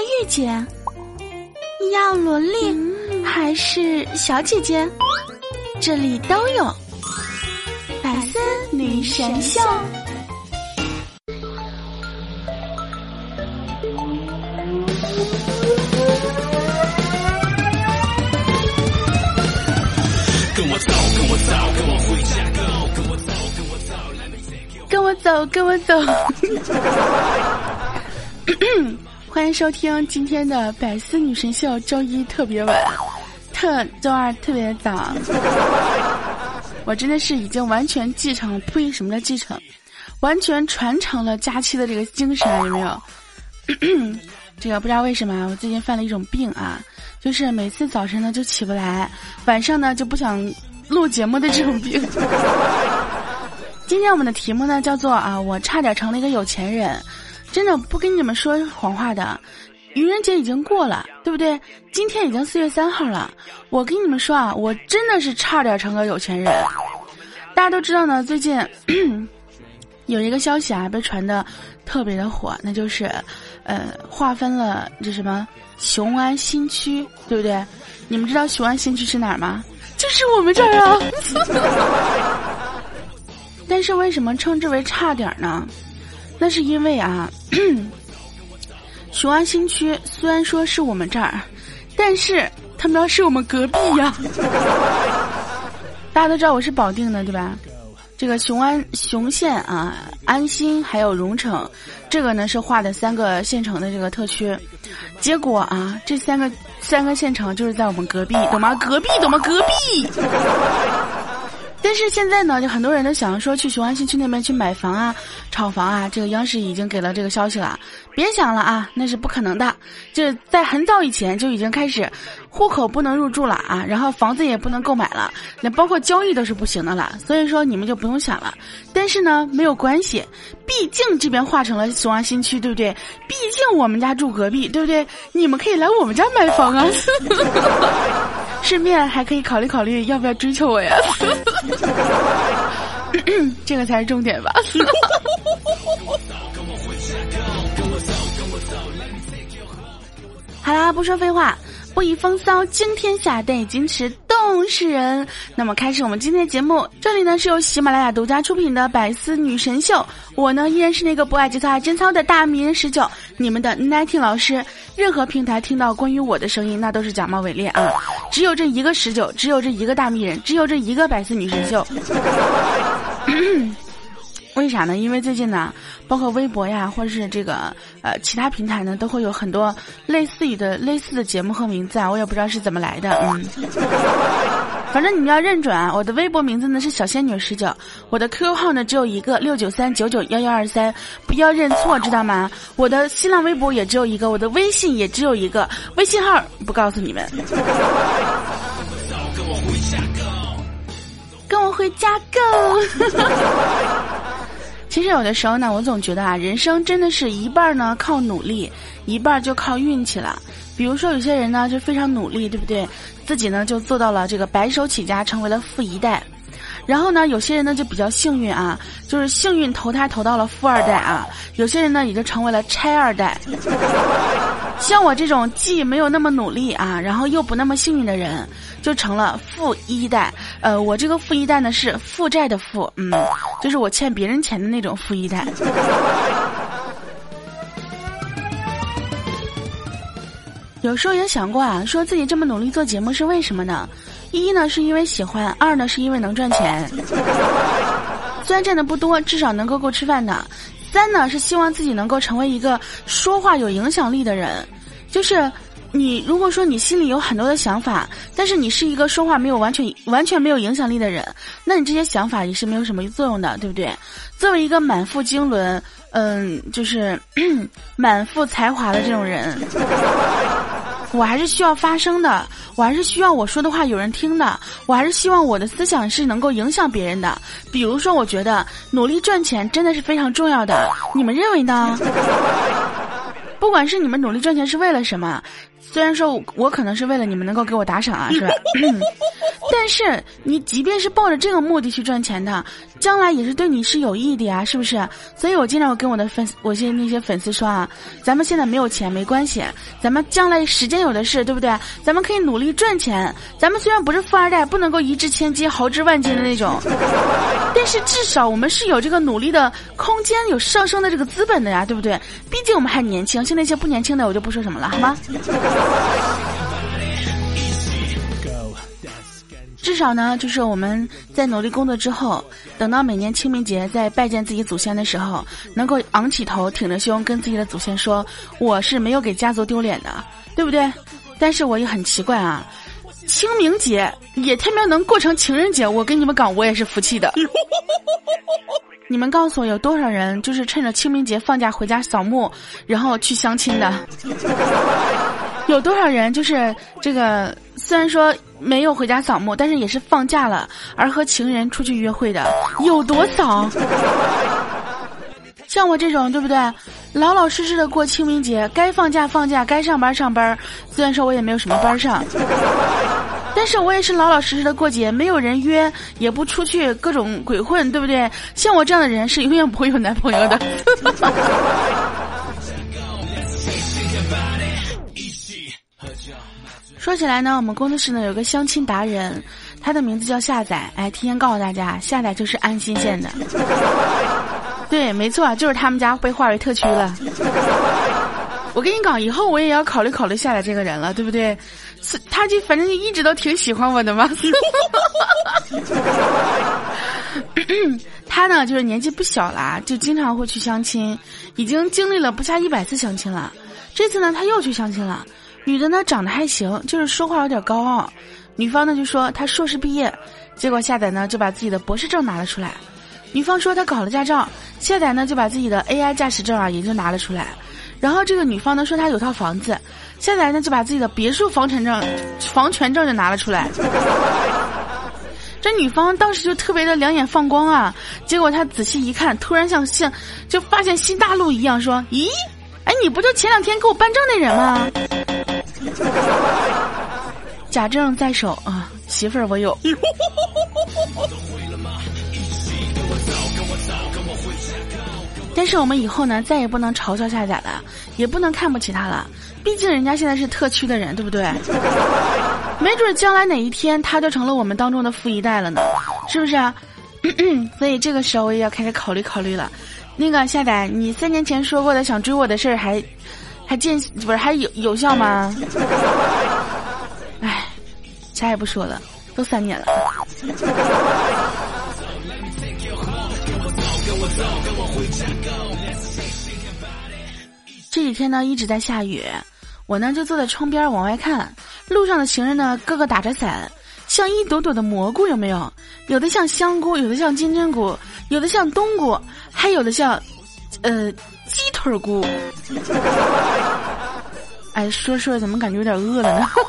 御姐？要萝莉还是小姐姐？这里都有。百思女神秀。跟我走，跟我走，跟我回家，Go，跟我走，跟我走，跟我走，跟我走。欢迎收听今天的百思女神秀，周一特别晚，特周二特别早。我真的是已经完全继承了，呸，什么叫继承？完全传承了佳期的这个精神，有没有？这个不知道为什么，我最近犯了一种病啊，就是每次早晨呢就起不来，晚上呢就不想录节目的这种病。今天我们的题目呢叫做啊，我差点成了一个有钱人。真的不跟你们说谎话的，愚人节已经过了，对不对？今天已经四月三号了。我跟你们说啊，我真的是差点成个有钱人。大家都知道呢，最近有一个消息啊，被传的特别的火，那就是，呃，划分了这什么雄安新区，对不对？你们知道雄安新区是哪儿吗？就是我们这儿啊。但是为什么称之为差点呢？那是因为啊，雄安新区虽然说是我们这儿，但是他们要是我们隔壁呀。大家都知道我是保定的，对吧？这个雄安雄县啊，安新还有荣城，这个呢是划的三个县城的这个特区。结果啊，这三个三个县城就是在我们隔壁，懂吗？隔壁，懂吗？隔壁。但是现在呢，就很多人都想说去雄安新区那边去买房啊、炒房啊。这个央视已经给了这个消息了，别想了啊，那是不可能的。就在很早以前就已经开始，户口不能入住了啊，然后房子也不能购买了，那包括交易都是不行的了。所以说你们就不用想了。但是呢，没有关系，毕竟这边划成了雄安新区，对不对？毕竟我们家住隔壁，对不对？你们可以来我们家买房啊。顺便还可以考虑考虑要不要追求我呀？这个才是重点吧。好啦，不说废话。不以风骚惊天下，但以矜持动世人。那么，开始我们今天的节目。这里呢是由喜马拉雅独家出品的《百思女神秀》，我呢依然是那个不爱节操爱贞操的大迷人十九，你们的 Nighting 老师。任何平台听到关于我的声音，那都是假冒伪劣啊！只有这一个十九，只有这一个大迷人，只有这一个百思女神秀。为啥呢？因为最近呢，包括微博呀，或者是这个呃其他平台呢，都会有很多类似于的类似的节目和名字啊，我也不知道是怎么来的，嗯。反正你们要认准啊，我的微博名字呢是小仙女十九，我的 QQ 号呢只有一个六九三九九幺幺二三，不要认错，知道吗？我的新浪微博也只有一个，我的微信也只有一个，微信号不告诉你们。跟我回家，Go 跟我回家 Go。其实有的时候呢，我总觉得啊，人生真的是一半呢靠努力，一半就靠运气了。比如说有些人呢就非常努力，对不对？自己呢就做到了这个白手起家，成为了富一代。然后呢，有些人呢就比较幸运啊，就是幸运投胎投到了富二代啊。有些人呢也就成为了拆二代。像我这种既没有那么努力啊，然后又不那么幸运的人，就成了富一代。呃，我这个富一代呢是负债的负，嗯，就是我欠别人钱的那种富一代。有时候也想过啊，说自己这么努力做节目是为什么呢？一呢是因为喜欢，二呢是因为能赚钱。虽然赚的不多，至少能够够吃饭的。三呢是希望自己能够成为一个说话有影响力的人，就是你如果说你心里有很多的想法，但是你是一个说话没有完全完全没有影响力的人，那你这些想法也是没有什么作用的，对不对？作为一个满腹经纶，嗯，就是 满腹才华的这种人。我还是需要发声的，我还是需要我说的话有人听的，我还是希望我的思想是能够影响别人的。比如说，我觉得努力赚钱真的是非常重要的，你们认为呢？不管是你们努力赚钱是为了什么，虽然说我可能是为了你们能够给我打赏啊，是吧？但是你即便是抱着这个目的去赚钱的，将来也是对你是有益的呀，是不是？所以我经常跟我的粉，我些那些粉丝说啊，咱们现在没有钱没关系，咱们将来时间有的是，对不对？咱们可以努力赚钱。咱们虽然不是富二代，不能够一掷千金、豪掷万金的那种，但是至少我们是有这个努力的空间，有上升的这个资本的呀，对不对？毕竟我们还年轻，像那些不年轻的，我就不说什么了，好吗？至少呢，就是我们在努力工作之后，等到每年清明节在拜见自己祖先的时候，能够昂起头、挺着胸跟自己的祖先说：“我是没有给家族丢脸的，对不对？”但是我也很奇怪啊，清明节也他妈能过成情人节，我跟你们讲，我也是服气的。你们告诉我，有多少人就是趁着清明节放假回家扫墓，然后去相亲的？有多少人就是这个？虽然说没有回家扫墓，但是也是放假了而和情人出去约会的，有多少？像我这种，对不对？老老实实的过清明节，该放假放假，该上班上班。虽然说我也没有什么班上，但是我也是老老实实的过节，没有人约，也不出去各种鬼混，对不对？像我这样的人是永远不会有男朋友的。说起来呢，我们工作室呢有个相亲达人，他的名字叫夏仔。哎，提前告诉大家，夏仔就是安新县的。对，没错，就是他们家被划为特区了。我跟你讲，以后我也要考虑考虑夏仔这个人了，对不对？他就反正就一直都挺喜欢我的嘛。他呢，就是年纪不小啦，就经常会去相亲，已经经历了不下一百次相亲了。这次呢，他又去相亲了。女的呢长得还行，就是说话有点高傲。女方呢就说她硕士毕业，结果下载呢就把自己的博士证拿了出来。女方说她考了驾照，下载呢就把自己的 AI 驾驶证啊也就拿了出来。然后这个女方呢说她有套房子，下载呢就把自己的别墅房产证、房权证就拿了出来。这女方当时就特别的两眼放光啊，结果她仔细一看，突然像像就发现新大陆一样，说：“咦，哎，你不就前两天给我办证那人吗？” 假证在手啊，媳妇儿我有。但是我们以后呢，再也不能嘲笑夏仔了，也不能看不起他了。毕竟人家现在是特区的人，对不对？没准将来哪一天他就成了我们当中的富一代了呢，是不是啊？所以这个时候我也要开始考虑考虑了。那个夏仔，你三年前说过的想追我的事儿还？还见不是还有有效吗？哎，啥也不说了，都三年了。这几天呢一直在下雨，我呢就坐在窗边往外看，路上的行人呢个个打着伞，像一朵朵的蘑菇，有没有？有的像香菇，有的像金针菇，有的像冬菇，还有的像，呃。鸡腿菇，哎，说说怎么感觉有点饿了呢？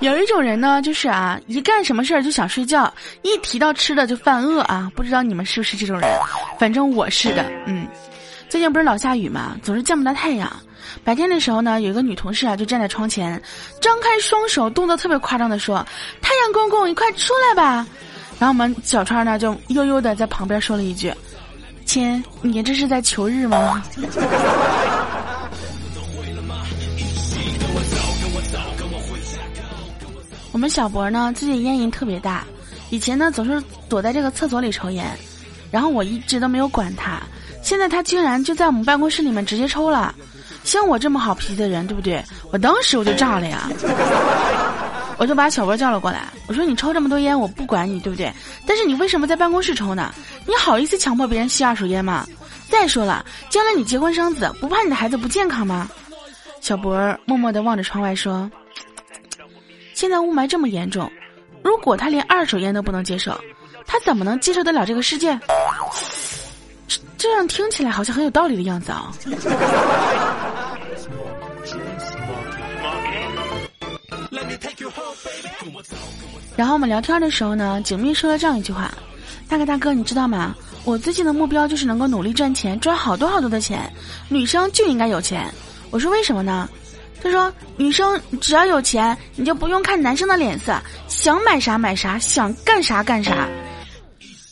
有一种人呢，就是啊，一干什么事儿就想睡觉，一提到吃的就犯饿啊。不知道你们是不是这种人？反正我是的。嗯，最近不是老下雨嘛，总是见不到太阳。白天的时候呢，有一个女同事啊，就站在窗前，张开双手，动作特别夸张的说：“太阳公公，你快出来吧！”然后我们小川呢，就悠悠的在旁边说了一句。亲，你这是在求日吗？我们小博呢，最近烟瘾特别大，以前呢总是躲在这个厕所里抽烟，然后我一直都没有管他，现在他竟然就在我们办公室里面直接抽了。像我这么好脾气的人，对不对？我当时我就炸了呀。我就把小波叫了过来，我说：“你抽这么多烟，我不管你，对不对？但是你为什么在办公室抽呢？你好意思强迫别人吸二手烟吗？再说了，将来你结婚生子，不怕你的孩子不健康吗？”小博默默的望着窗外说：“现在雾霾这么严重，如果他连二手烟都不能接受，他怎么能接受得了这个世界？这样听起来好像很有道理的样子啊。”然后我们聊天的时候呢，景蜜说了这样一句话：“大哥大哥，你知道吗？我最近的目标就是能够努力赚钱，赚好多好多的钱。女生就应该有钱。”我说为什么呢？他说：“女生只要有钱，你就不用看男生的脸色，想买啥买啥，想干啥干啥。”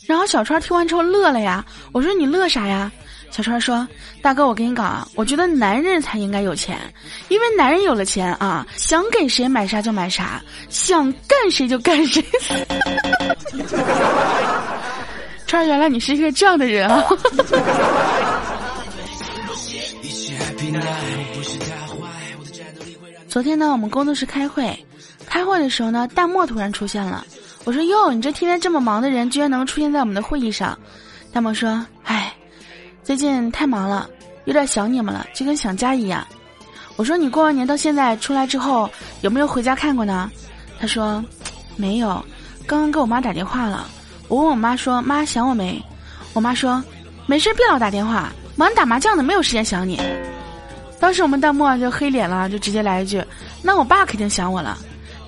然后小川听完之后乐了呀。我说：“你乐啥呀？”小川说：“大哥，我跟你讲啊，我觉得男人才应该有钱，因为男人有了钱啊，想给谁买啥就买啥，想干谁就干谁。”川，原来你是一个这样的人啊！昨天呢，我们工作室开会，开会的时候呢，大漠突然出现了。我说：“哟，你这天天这么忙的人，居然能出现在我们的会议上？”大漠说：“唉。”最近太忙了，有点想你们了，就跟想家一样。我说你过完年到现在出来之后有没有回家看过呢？他说没有，刚刚给我妈打电话了。我问我妈说妈想我没？我妈说没事别老打电话，忙打麻将呢，没有时间想你。当时我们弹幕就黑脸了，就直接来一句那我爸肯定想我了。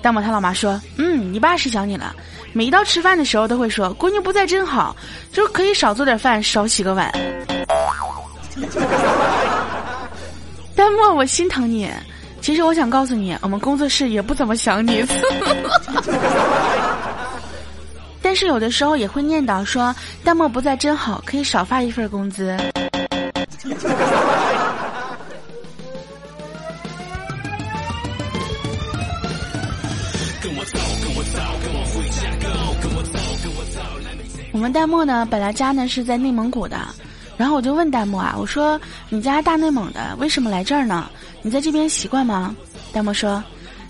弹幕他老妈说嗯你爸是想你了，每一到吃饭的时候都会说闺女不在真好，就是可以少做点饭少洗个碗。弹幕，我心疼你。其实我想告诉你，我们工作室也不怎么想你。但是有的时候也会念叨说，弹幕不在真好，可以少发一份工资。我们弹幕呢，本来家呢是在内蒙古的。然后我就问弹幕啊，我说你家大内蒙的，为什么来这儿呢？你在这边习惯吗？弹幕说，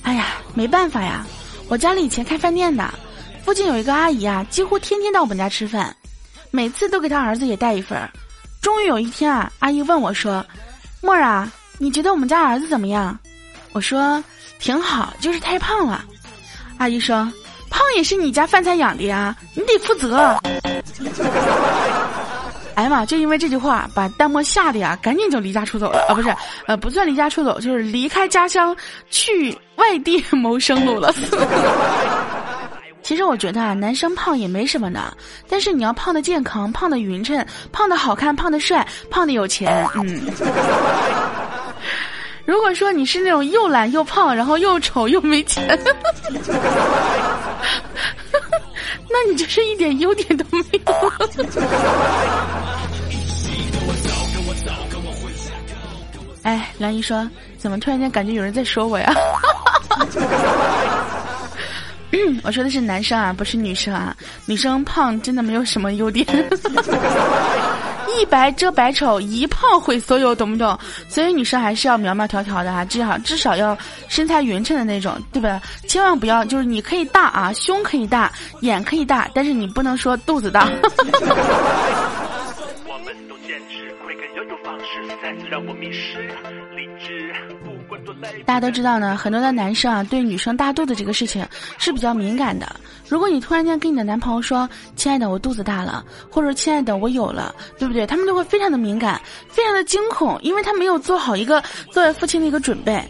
哎呀，没办法呀，我家里以前开饭店的，附近有一个阿姨啊，几乎天天到我们家吃饭，每次都给她儿子也带一份儿。终于有一天啊，阿姨问我说，沫儿啊，你觉得我们家儿子怎么样？我说挺好，就是太胖了。阿姨说，胖也是你家饭菜养的呀，你得负责。哎呀妈！就因为这句话，把弹幕吓得呀，赶紧就离家出走了啊！不是，呃，不算离家出走，就是离开家乡去外地谋生路了。其实我觉得啊，男生胖也没什么的，但是你要胖的健康、胖的匀称、胖的好看、胖的帅、胖的有钱，嗯。如果说你是那种又懒又胖，然后又丑又没钱。那你就是一点优点都没有。哎，梁姨说，怎么突然间感觉有人在说我呀？我说的是男生啊，不是女生啊。女生胖真的没有什么优点。一白遮百丑，一胖毁所有，懂不懂？所以女生还是要苗苗条条的啊，至少至少要身材匀称的那种，对吧？千万不要就是你可以大啊，胸可以大，眼可以大，但是你不能说肚子大。大家都知道呢，很多的男生啊，对女生大肚子这个事情是比较敏感的。如果你突然间跟你的男朋友说：“亲爱的，我肚子大了”，或者“亲爱的，我有了”，对不对？他们就会非常的敏感，非常的惊恐，因为他没有做好一个作为父亲的一个准备。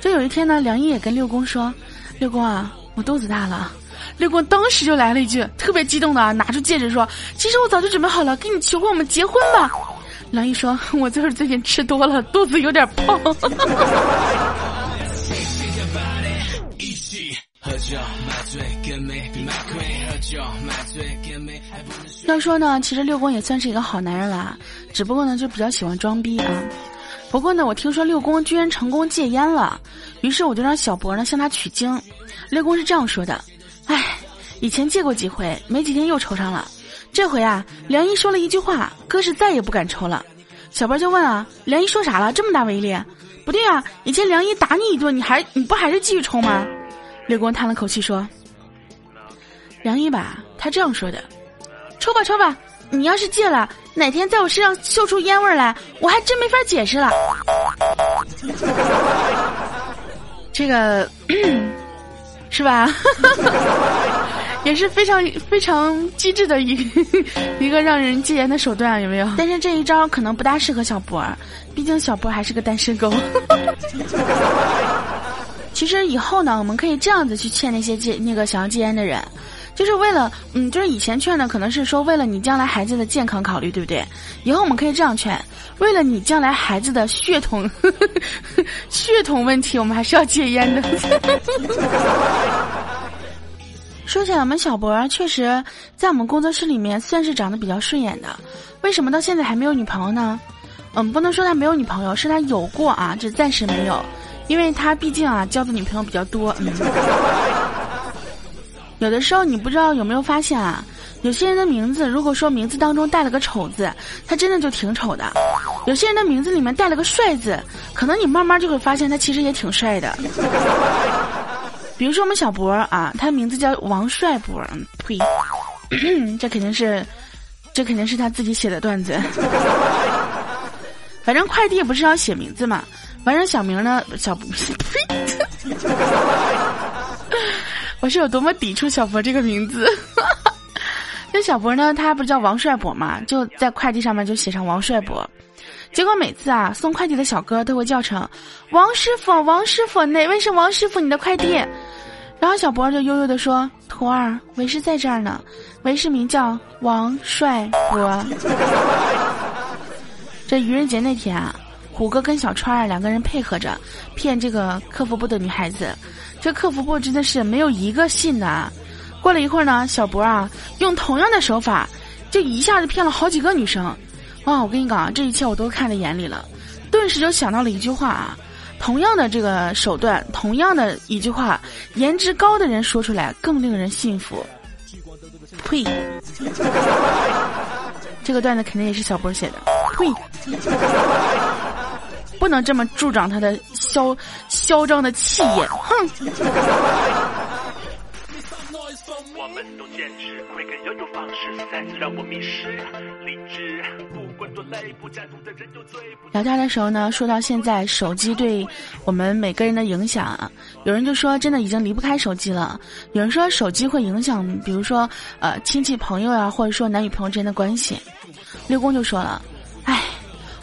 就有一天呢，梁毅也跟六公说：“六公啊，我肚子大了。”六公当时就来了。一句特别激动的，拿出戒指说：“其实我早就准备好了，给你求婚，我们结婚吧。”梁毅说：“我就是最近吃多了，肚子有点胖。”要说呢，其实六公也算是一个好男人啦，只不过呢就比较喜欢装逼啊。不过呢，我听说六公居然成功戒烟了，于是我就让小博呢向他取经。六公是这样说的：“哎，以前戒过几回，没几天又抽上了。”这回啊，梁一说了一句话，哥是再也不敢抽了。小波就问啊，梁一说啥了？这么大威力？不对啊，以前梁一打你一顿，你还你不还是继续抽吗？刘公叹了口气说：“梁一吧，他这样说的，抽吧抽吧，你要是戒了，哪天在我身上嗅出烟味来，我还真没法解释了。这个 是吧？” 也是非常非常机智的一 一个让人戒烟的手段，有没有？但是这一招可能不大适合小波儿，毕竟小波儿还是个单身狗。其实以后呢，我们可以这样子去劝那些戒那个想要戒烟的人，就是为了嗯，就是以前劝的可能是说为了你将来孩子的健康考虑，对不对？以后我们可以这样劝：为了你将来孩子的血统 血统问题，我们还是要戒烟的。说起来，我们小博确实在我们工作室里面算是长得比较顺眼的。为什么到现在还没有女朋友呢？嗯，不能说他没有女朋友，是他有过啊，只暂时没有，因为他毕竟啊交的女朋友比较多。嗯，有的时候你不知道有没有发现啊，有些人的名字如果说名字当中带了个丑字，他真的就挺丑的；有些人的名字里面带了个帅字，可能你慢慢就会发现他其实也挺帅的。比如说我们小博啊，他名字叫王帅博，呸，这肯定是，这肯定是他自己写的段子。反正快递不是要写名字嘛，反正小名呢，小呸，我是有多么抵触小博这个名字。那小博呢，他不是叫王帅博嘛，就在快递上面就写上王帅博。结果每次啊，送快递的小哥都会叫成王师傅，王师傅，哪位是王师傅？你的快递。然后小博就悠悠的说：“徒儿，为师在这儿呢，为师名叫王帅博。”这愚人节那天啊，虎哥跟小川儿两个人配合着骗这个客服部的女孩子，这客服部真的是没有一个信的。过了一会儿呢，小博啊用同样的手法，就一下子骗了好几个女生。啊，我跟你讲啊，这一切我都看在眼里了，顿时就想到了一句话啊：同样的这个手段，同样的一句话，颜值高的人说出来更令人信服。呸！这个段子肯定也是小波写的。呸！不能这么助长他的嚣嚣张的气焰。哼！聊天的时候呢，说到现在手机对我们每个人的影响，有人就说真的已经离不开手机了。有人说手机会影响，比如说呃亲戚朋友呀，或者说男女朋友之间的关系。六公就说了。唉，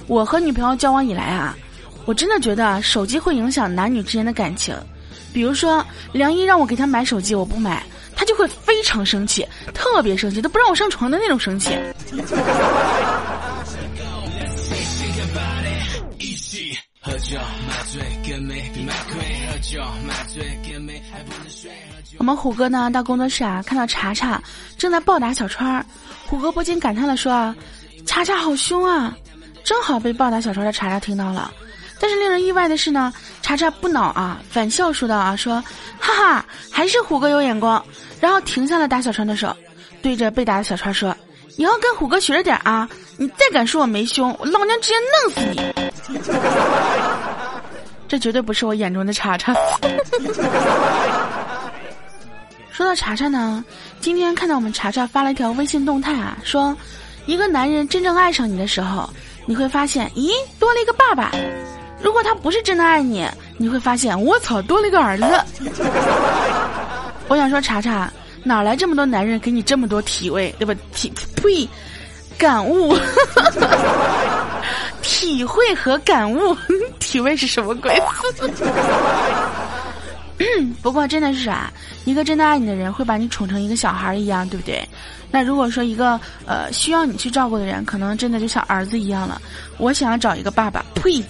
我和女朋友交往以来啊，我真的觉得手机会影响男女之间的感情。比如说，梁一让我给他买手机，我不买，他就会非常生气，特别生气，都不让我上床的那种生气。我们虎哥呢，到工作室啊，看到查查正在暴打小川儿，虎哥不禁感叹的说啊。查查好凶啊！正好被暴打小川的查查听到了，但是令人意外的是呢，查查不恼啊，反笑说道啊，说，哈哈，还是虎哥有眼光。然后停下了打小川的手，对着被打的小川说：“以后跟虎哥学着点啊！你再敢说我没胸，我老娘直接弄死你！” 这绝对不是我眼中的查查。说到查查呢，今天看到我们查查发了一条微信动态啊，说。一个男人真正爱上你的时候，你会发现，咦，多了一个爸爸；如果他不是真的爱你，你会发现，我操，多了一个儿子。我想说，查查，哪来这么多男人给你这么多体味，对吧？体呸，感悟，体会和感悟，体味是什么鬼？不过真的是啊，一个真的爱你的人会把你宠成一个小孩一样，对不对？那如果说一个呃需要你去照顾的人，可能真的就像儿子一样了。我想要找一个爸爸，呸！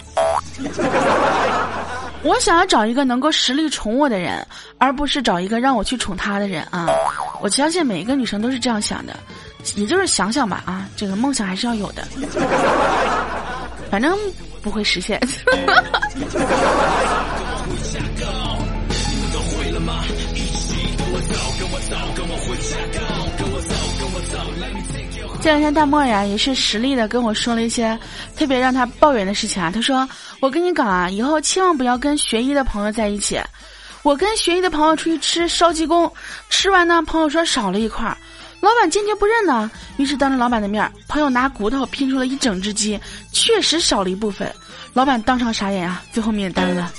我想要找一个能够实力宠我的人，而不是找一个让我去宠他的人啊！我相信每一个女生都是这样想的，也就是想想吧啊，这个梦想还是要有的，反正不会实现。这两天大漠呀也是实力的跟我说了一些特别让他抱怨的事情啊。他说：“我跟你讲啊，以后千万不要跟学医的朋友在一起。我跟学医的朋友出去吃烧鸡公，吃完呢，朋友说少了一块儿，老板坚决不认呢。于是当着老板的面，朋友拿骨头拼出了一整只鸡，确实少了一部分。老板当场傻眼啊，最后免单了。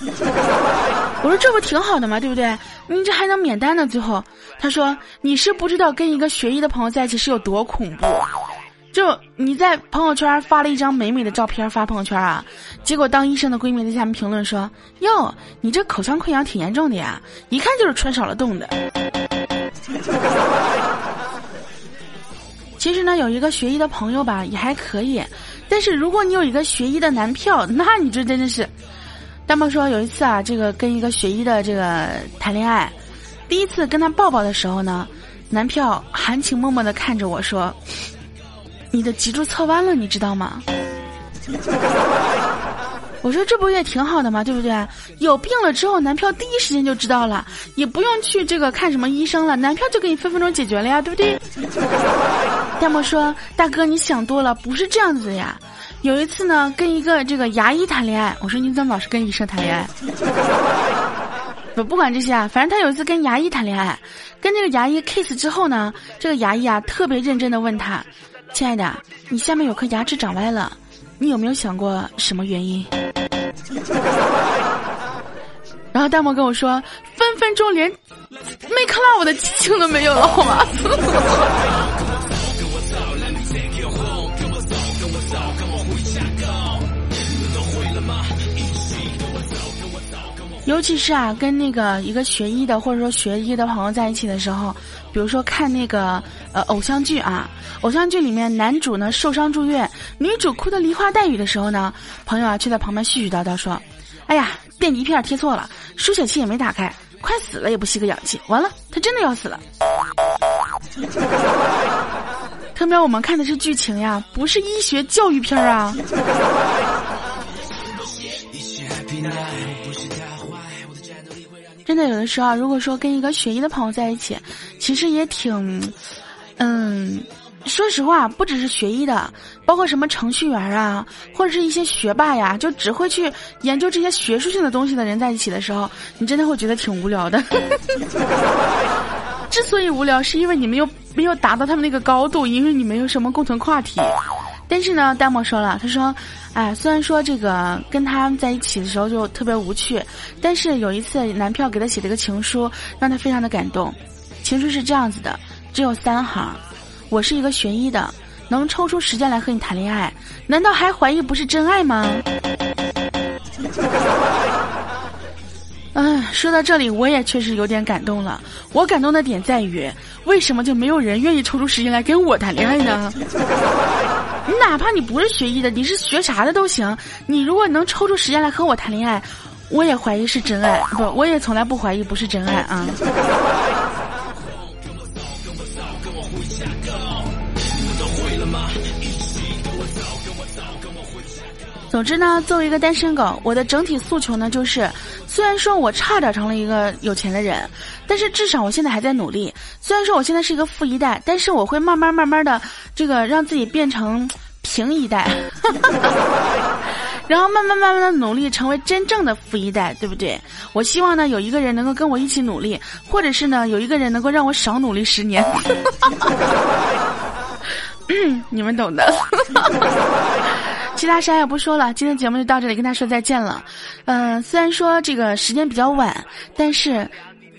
我说这不挺好的吗？对不对？你这还能免单呢？最后他说你是不知道跟一个学医的朋友在一起是有多恐怖。就你在朋友圈发了一张美美的照片发朋友圈啊，结果当医生的闺蜜在下面评论说：“哟，你这口腔溃疡挺严重的呀，一看就是穿少了冻的。”其实呢，有一个学医的朋友吧，也还可以。但是如果你有一个学医的男票，那你这真的是。大漠说有一次啊，这个跟一个学医的这个谈恋爱，第一次跟他抱抱的时候呢，男票含情脉脉的看着我说：“你的脊柱侧弯了，你知道吗？” 我说这不也挺好的吗？对不对？有病了之后，男票第一时间就知道了，也不用去这个看什么医生了，男票就给你分分钟解决了呀，对不对？大漠说：“大哥，你想多了，不是这样子的呀。有一次呢，跟一个这个牙医谈恋爱，我说你怎么老是跟医生谈恋爱？不 不管这些啊，反正他有一次跟牙医谈恋爱，跟这个牙医 kiss 之后呢，这个牙医啊特别认真的问他：亲爱的，你下面有颗牙齿长歪了，你有没有想过什么原因？” 然后大漠跟我说，分分钟连 make love 的激情都没有了，好吗？尤其是啊，跟那个一个学医的或者说学医的朋友在一起的时候，比如说看那个呃偶像剧啊，偶像剧里面男主呢受伤住院，女主哭得梨花带雨的时候呢，朋友啊却在旁边絮絮叨叨说：“哎呀，电极片贴错了，输血器也没打开，快死了也不吸个氧气，完了，他真的要死了。”特别我们看的是剧情呀，不是医学教育片啊。真的有的时候，如果说跟一个学医的朋友在一起，其实也挺，嗯，说实话，不只是学医的，包括什么程序员啊，或者是一些学霸呀，就只会去研究这些学术性的东西的人在一起的时候，你真的会觉得挺无聊的。之所以无聊，是因为你没有没有达到他们那个高度，因为你没有什么共同话题。但是呢，戴墨说了，他说。哎，虽然说这个跟他在一起的时候就特别无趣，但是有一次男票给他写了个情书，让他非常的感动。情书是这样子的，只有三行：我是一个学医的，能抽出时间来和你谈恋爱，难道还怀疑不是真爱吗？哎，说到这里，我也确实有点感动了。我感动的点在于，为什么就没有人愿意抽出时间来跟我谈恋爱呢？你哪怕你不是学医的，你是学啥的都行。你如果能抽出时间来和我谈恋爱，我也怀疑是真爱。不，我也从来不怀疑不是真爱啊。总之呢，作为一个单身狗，我的整体诉求呢就是，虽然说我差点成了一个有钱的人，但是至少我现在还在努力。虽然说我现在是一个富一代，但是我会慢慢慢慢的这个让自己变成平一代，然后慢慢慢慢的努力成为真正的富一代，对不对？我希望呢有一个人能够跟我一起努力，或者是呢有一个人能够让我少努力十年。你们懂的。其他啥也不说了，今天节目就到这里，跟大家说再见了。嗯，虽然说这个时间比较晚，但是，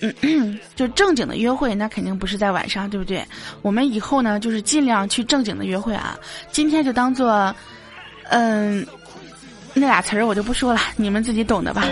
嗯，就正经的约会那肯定不是在晚上，对不对？我们以后呢，就是尽量去正经的约会啊。今天就当做，嗯。那俩词儿我就不说了，你们自己懂的吧。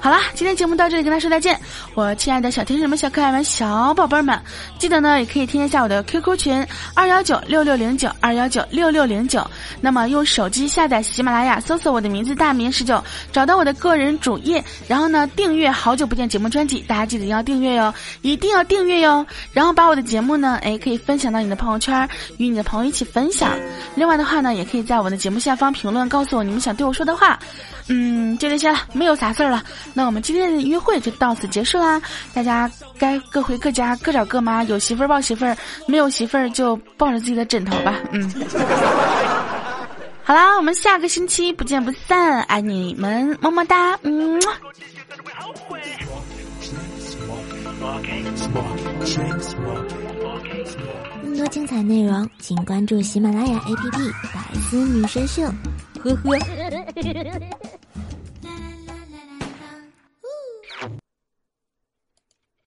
好了，今天节目到这里，跟大家说再见。我亲爱的小天使们、小可爱们、小宝贝们，记得呢也可以添加下我的 QQ 群二幺九六六零九二幺九六六零九。那么用手机下载喜马拉雅，搜索我的名字大名十九，找到我的个人主页，然后呢订阅《好久不见》节目专辑，大家记得要订阅哟，一定要订阅哟。然后把我的节目呢，哎可以分享到你的朋友圈，与你的朋友一起分享。另外的话呢，也可以在我的节目下方评论，告诉我你们想对我说的话话。嗯，就这些了，没有啥事儿了。那我们今天的约会就到此结束啦，大家该各回各家，各找各妈。有媳妇儿抱媳妇儿，没有媳妇儿就抱着自己的枕头吧。嗯，好啦，我们下个星期不见不散，爱你们，么么哒。嗯。更多精彩内容，请关注喜马拉雅 APP《百思女神秀》。呵呵。